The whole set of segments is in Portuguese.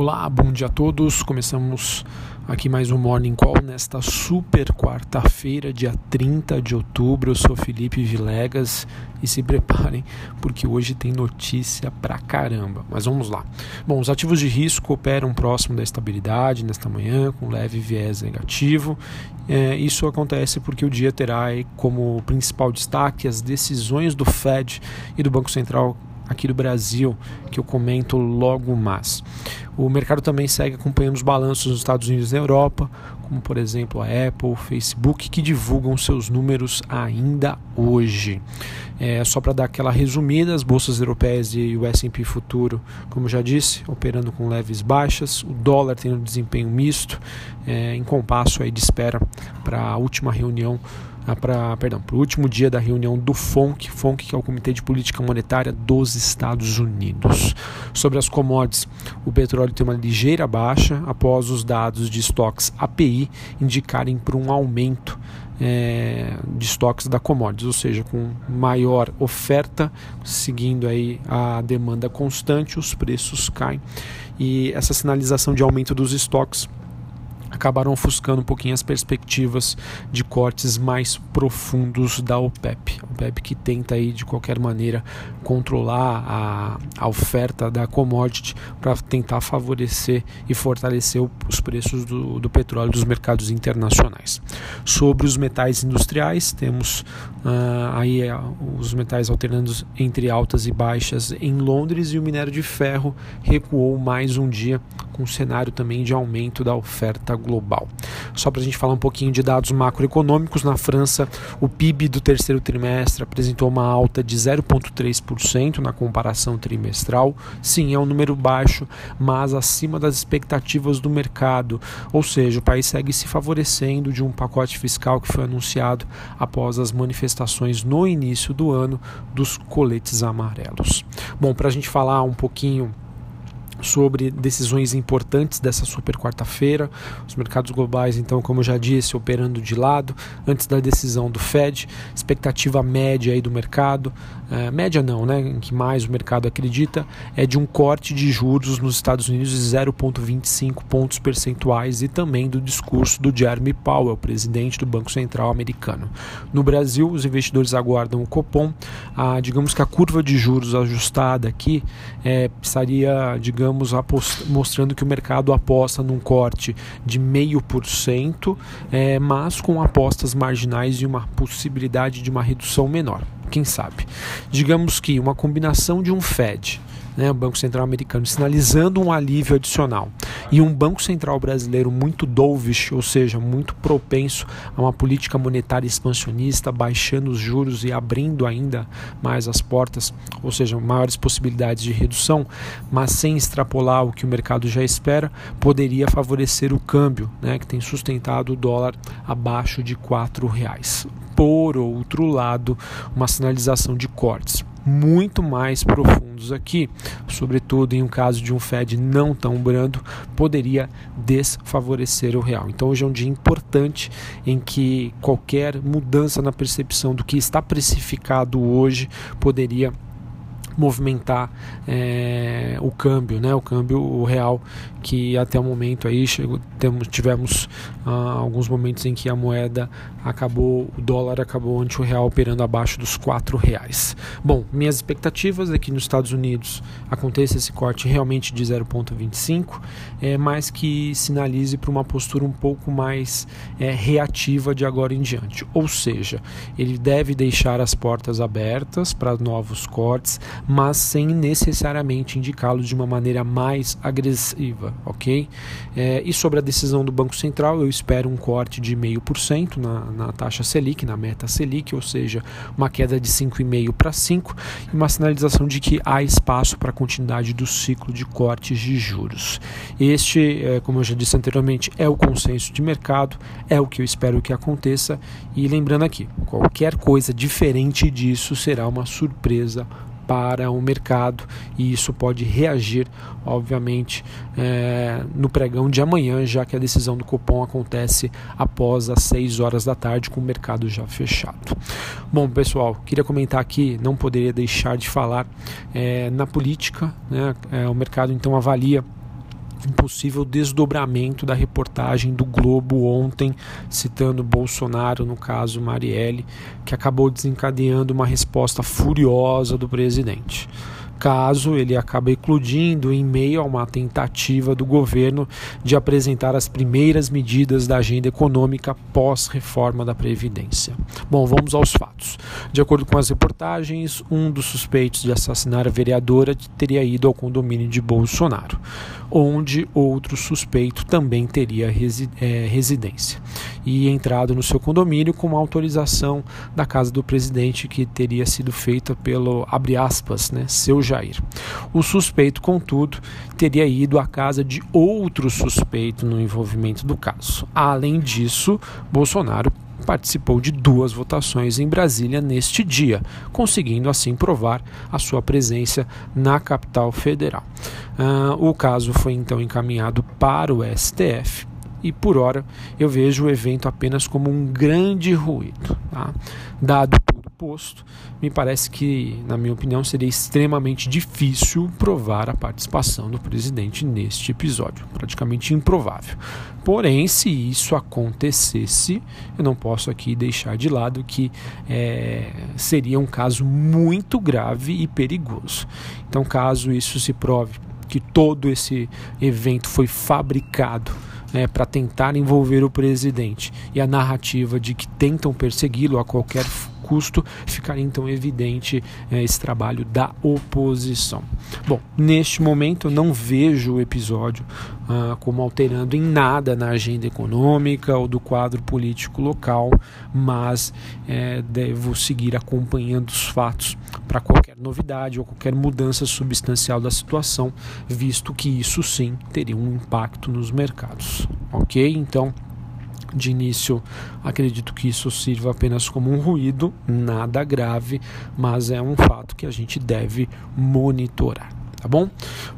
Olá, bom dia a todos. Começamos aqui mais um Morning Call nesta super quarta-feira, dia 30 de outubro. Eu sou Felipe Vilegas e se preparem porque hoje tem notícia pra caramba. Mas vamos lá. Bom, os ativos de risco operam próximo da estabilidade nesta manhã, com leve viés negativo. É, isso acontece porque o dia terá como principal destaque as decisões do Fed e do Banco Central aqui do Brasil, que eu comento logo mais. O mercado também segue acompanhando os balanços nos Estados Unidos e na Europa, como por exemplo a Apple, Facebook, que divulgam seus números ainda hoje. É, só para dar aquela resumida, as bolsas europeias e o S&P futuro, como já disse, operando com leves baixas, o dólar tendo desempenho misto, é, em compasso aí de espera para a última reunião ah, para o último dia da reunião do FONC, FONC que é o Comitê de Política Monetária dos Estados Unidos. Sobre as commodities, o petróleo tem uma ligeira baixa após os dados de estoques API indicarem para um aumento é, de estoques da commodities, ou seja, com maior oferta, seguindo aí a demanda constante, os preços caem e essa sinalização de aumento dos estoques acabaram ofuscando um pouquinho as perspectivas de cortes mais profundos da OPEP. A OPEP que tenta aí de qualquer maneira controlar a, a oferta da commodity para tentar favorecer e fortalecer o, os preços do, do, petróleo dos mercados internacionais. Sobre os metais industriais, temos uh, aí uh, os metais alternando entre altas e baixas em Londres e o minério de ferro recuou mais um dia com um cenário também de aumento da oferta global. Só para a gente falar um pouquinho de dados macroeconômicos, na França, o PIB do terceiro trimestre apresentou uma alta de 0,3% na comparação trimestral. Sim, é um número baixo, mas acima das expectativas do mercado. Ou seja, o país segue se favorecendo de um pacote fiscal que foi anunciado após as manifestações no início do ano dos coletes amarelos. Bom, para a gente falar um pouquinho sobre decisões importantes dessa super quarta-feira. Os mercados globais, então, como eu já disse, operando de lado antes da decisão do Fed, expectativa média aí do mercado, é, média não, né, em que mais o mercado acredita, é de um corte de juros nos Estados Unidos de 0,25 pontos percentuais e também do discurso do Jeremy Powell, presidente do Banco Central americano. No Brasil, os investidores aguardam o Copom, a, digamos que a curva de juros ajustada aqui é, estaria, digamos, mostrando que o mercado aposta num corte de meio por cento, é, mas com apostas marginais e uma possibilidade de uma redução menor. Quem sabe? Digamos que uma combinação de um Fed né, o Banco Central americano, sinalizando um alívio adicional. E um Banco Central brasileiro muito dovish, ou seja, muito propenso a uma política monetária expansionista, baixando os juros e abrindo ainda mais as portas, ou seja, maiores possibilidades de redução, mas sem extrapolar o que o mercado já espera, poderia favorecer o câmbio, né, que tem sustentado o dólar abaixo de R$ reais. Por outro lado, uma sinalização de cortes muito mais profundos aqui, sobretudo em um caso de um Fed não tão brando, poderia desfavorecer o real. Então hoje é um dia importante em que qualquer mudança na percepção do que está precificado hoje poderia movimentar é, o câmbio, né? O câmbio o real que até o momento aí chegou, temos, tivemos ah, alguns momentos em que a moeda acabou, o dólar acabou ante o real operando abaixo dos quatro reais. Bom, minhas expectativas é que nos Estados Unidos aconteça esse corte realmente de 0,25, é, mas que sinalize para uma postura um pouco mais é, reativa de agora em diante. Ou seja, ele deve deixar as portas abertas para novos cortes, mas sem necessariamente indicá-los de uma maneira mais agressiva, ok? É, e sobre a decisão do Banco Central, eu espero um corte de 0,5% na, na taxa Selic, na meta Selic, ou seja, uma queda de 5,5% para 5% e uma sinalização de que há espaço para a continuidade do ciclo de cortes de juros. Este, é, como eu já disse anteriormente, é o consenso de mercado, é o que eu espero que aconteça e lembrando aqui, qualquer coisa diferente disso será uma surpresa para o mercado e isso pode reagir, obviamente, é, no pregão de amanhã, já que a decisão do cupom acontece após as 6 horas da tarde, com o mercado já fechado. Bom, pessoal, queria comentar aqui, não poderia deixar de falar é, na política, né, é, o mercado então avalia um possível desdobramento da reportagem do Globo ontem, citando Bolsonaro, no caso Marielle, que acabou desencadeando uma resposta furiosa do presidente caso ele acabe eclodindo em meio a uma tentativa do governo de apresentar as primeiras medidas da agenda econômica pós-reforma da Previdência. Bom, vamos aos fatos. De acordo com as reportagens, um dos suspeitos de assassinar a vereadora teria ido ao condomínio de Bolsonaro, onde outro suspeito também teria resi é, residência e entrado no seu condomínio com uma autorização da casa do presidente que teria sido feita pelo abre aspas, né, seu Jair. O suspeito, contudo, teria ido à casa de outro suspeito no envolvimento do caso. Além disso, Bolsonaro participou de duas votações em Brasília neste dia, conseguindo assim provar a sua presença na capital federal. Uh, o caso foi então encaminhado para o STF e por hora eu vejo o evento apenas como um grande ruído. Tá? Dado posto, me parece que, na minha opinião, seria extremamente difícil provar a participação do presidente neste episódio, praticamente improvável. Porém, se isso acontecesse, eu não posso aqui deixar de lado que é, seria um caso muito grave e perigoso. Então, caso isso se prove que todo esse evento foi fabricado né, para tentar envolver o presidente e a narrativa de que tentam persegui-lo a qualquer custo, ficaria então evidente é, esse trabalho da oposição. Bom, neste momento eu não vejo o episódio ah, como alterando em nada na agenda econômica ou do quadro político local, mas é, devo seguir acompanhando os fatos para qualquer novidade ou qualquer mudança substancial da situação, visto que isso sim teria um impacto nos mercados. Ok? Então de início, acredito que isso sirva apenas como um ruído, nada grave, mas é um fato que a gente deve monitorar. Tá bom?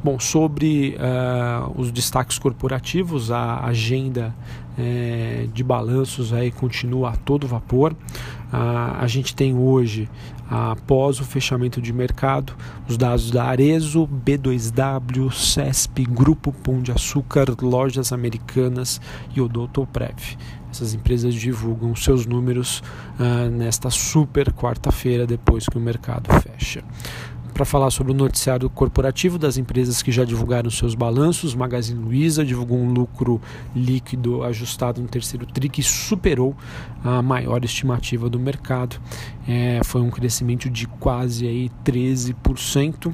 Bom, sobre uh, os destaques corporativos, a agenda é, de balanços aí continua a todo vapor. Uh, a gente tem hoje, após o fechamento de mercado, os dados da Arezo, B2W, CESP, Grupo Pão de Açúcar, Lojas Americanas e Odontoprev. Essas empresas divulgam seus números uh, nesta super quarta-feira, depois que o mercado fecha para falar sobre o noticiário corporativo das empresas que já divulgaram seus balanços. Magazine Luiza divulgou um lucro líquido ajustado no terceiro TRI que superou a maior estimativa do mercado. É, foi um crescimento de quase aí 13%.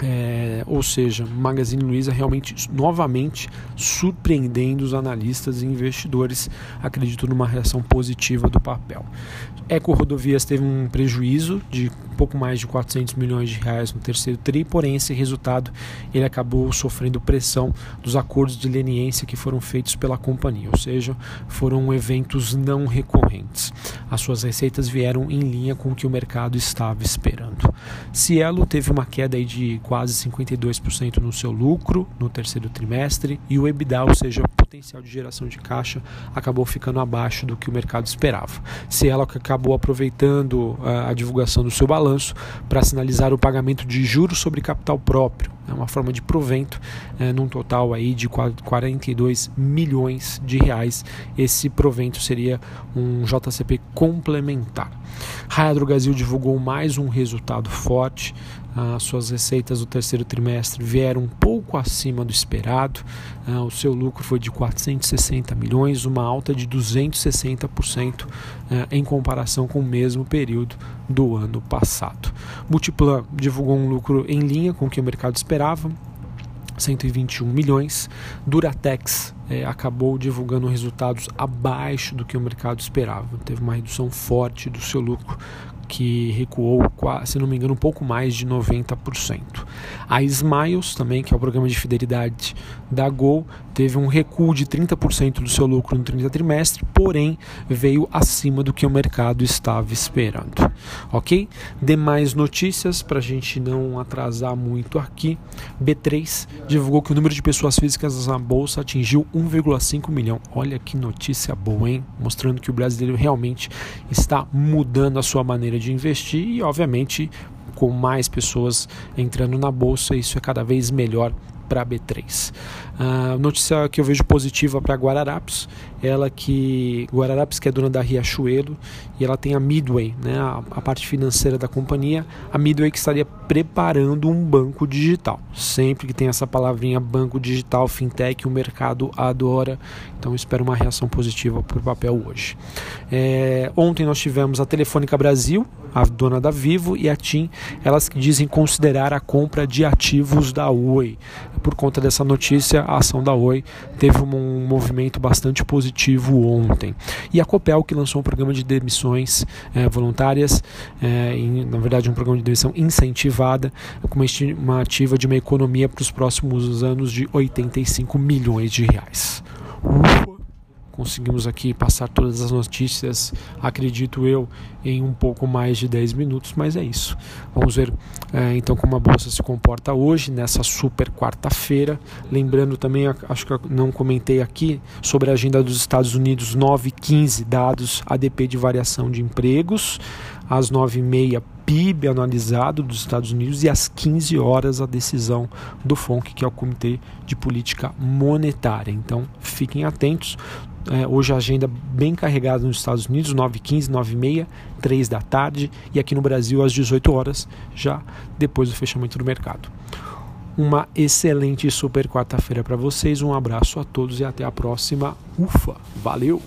É, ou seja, Magazine Luiza realmente novamente surpreendendo os analistas e investidores, acredito numa reação positiva do papel. Eco Rodovias teve um prejuízo de pouco mais de 400 milhões de reais no terceiro tri, porém esse resultado ele acabou sofrendo pressão dos acordos de leniência que foram feitos pela companhia, ou seja, foram eventos não recorrentes. As suas receitas vieram em linha com o que o mercado estava esperando. Cielo teve uma queda de quase 52% no seu lucro no terceiro trimestre e o EBITDA, ou seja, o potencial de geração de caixa, acabou ficando abaixo do que o mercado esperava. Cielo acabou acabou aproveitando a, ah, a divulgação do seu balanço para sinalizar o pagamento de juros sobre capital próprio, é uma forma de provento, é, num total aí de 42 milhões de reais. Esse provento seria um JCP complementar. Raia Brasil divulgou mais um resultado forte, as suas receitas do terceiro trimestre vieram um pouco acima do esperado. Ah, o seu lucro foi de 460 milhões, uma alta de 260% ah, em comparação com o mesmo período do ano passado. Multiplan divulgou um lucro em linha com o que o mercado esperava, 121 milhões. Duratex é, acabou divulgando resultados abaixo do que o mercado esperava. Teve uma redução forte do seu lucro, que recuou, se não me engano, um pouco mais de 90%. A Smiles, também, que é o programa de fidelidade da Gol, teve um recuo de 30% do seu lucro no 30 trimestre, porém veio acima do que o mercado estava esperando. Ok? Demais notícias, para a gente não atrasar muito aqui. B3 divulgou que o número de pessoas físicas na bolsa atingiu 1,5 milhão. Olha que notícia boa, hein? Mostrando que o brasileiro realmente está mudando a sua maneira de investir e, obviamente, com mais pessoas entrando na bolsa, isso é cada vez melhor para B3. Uh, notícia que eu vejo positiva para Guararapes, ela que Guararapes que é dona da Riachuelo e ela tem a Midway, né, a, a, parte financeira da companhia, a Midway que estaria preparando um banco digital. Sempre que tem essa palavrinha banco digital, fintech, o mercado adora. Então espero uma reação positiva para o papel hoje. É, ontem nós tivemos a Telefônica Brasil, a dona da Vivo e a TIM, elas que dizem considerar a compra de ativos da Oi. Por conta dessa notícia, a ação da Oi teve um movimento bastante positivo ontem. E a Copel, que lançou um programa de demissões é, voluntárias, é, em, na verdade, um programa de demissão incentivada, com uma estimativa de uma economia para os próximos anos de 85 milhões de reais. Ufa conseguimos aqui passar todas as notícias, acredito eu, em um pouco mais de 10 minutos, mas é isso. Vamos ver é, então como a bolsa se comporta hoje, nessa super quarta-feira. Lembrando também, acho que não comentei aqui, sobre a agenda dos Estados Unidos 9 15 dados ADP de variação de empregos, às 9h30 PIB analisado dos Estados Unidos e às 15 horas a decisão do FONC, que é o Comitê de Política Monetária. Então fiquem atentos. É, hoje a agenda bem carregada nos Estados Unidos, 9h15, 9h30, 3 da tarde, e aqui no Brasil às 18 horas, já depois do fechamento do mercado. Uma excelente super quarta-feira para vocês, um abraço a todos e até a próxima. Ufa, valeu!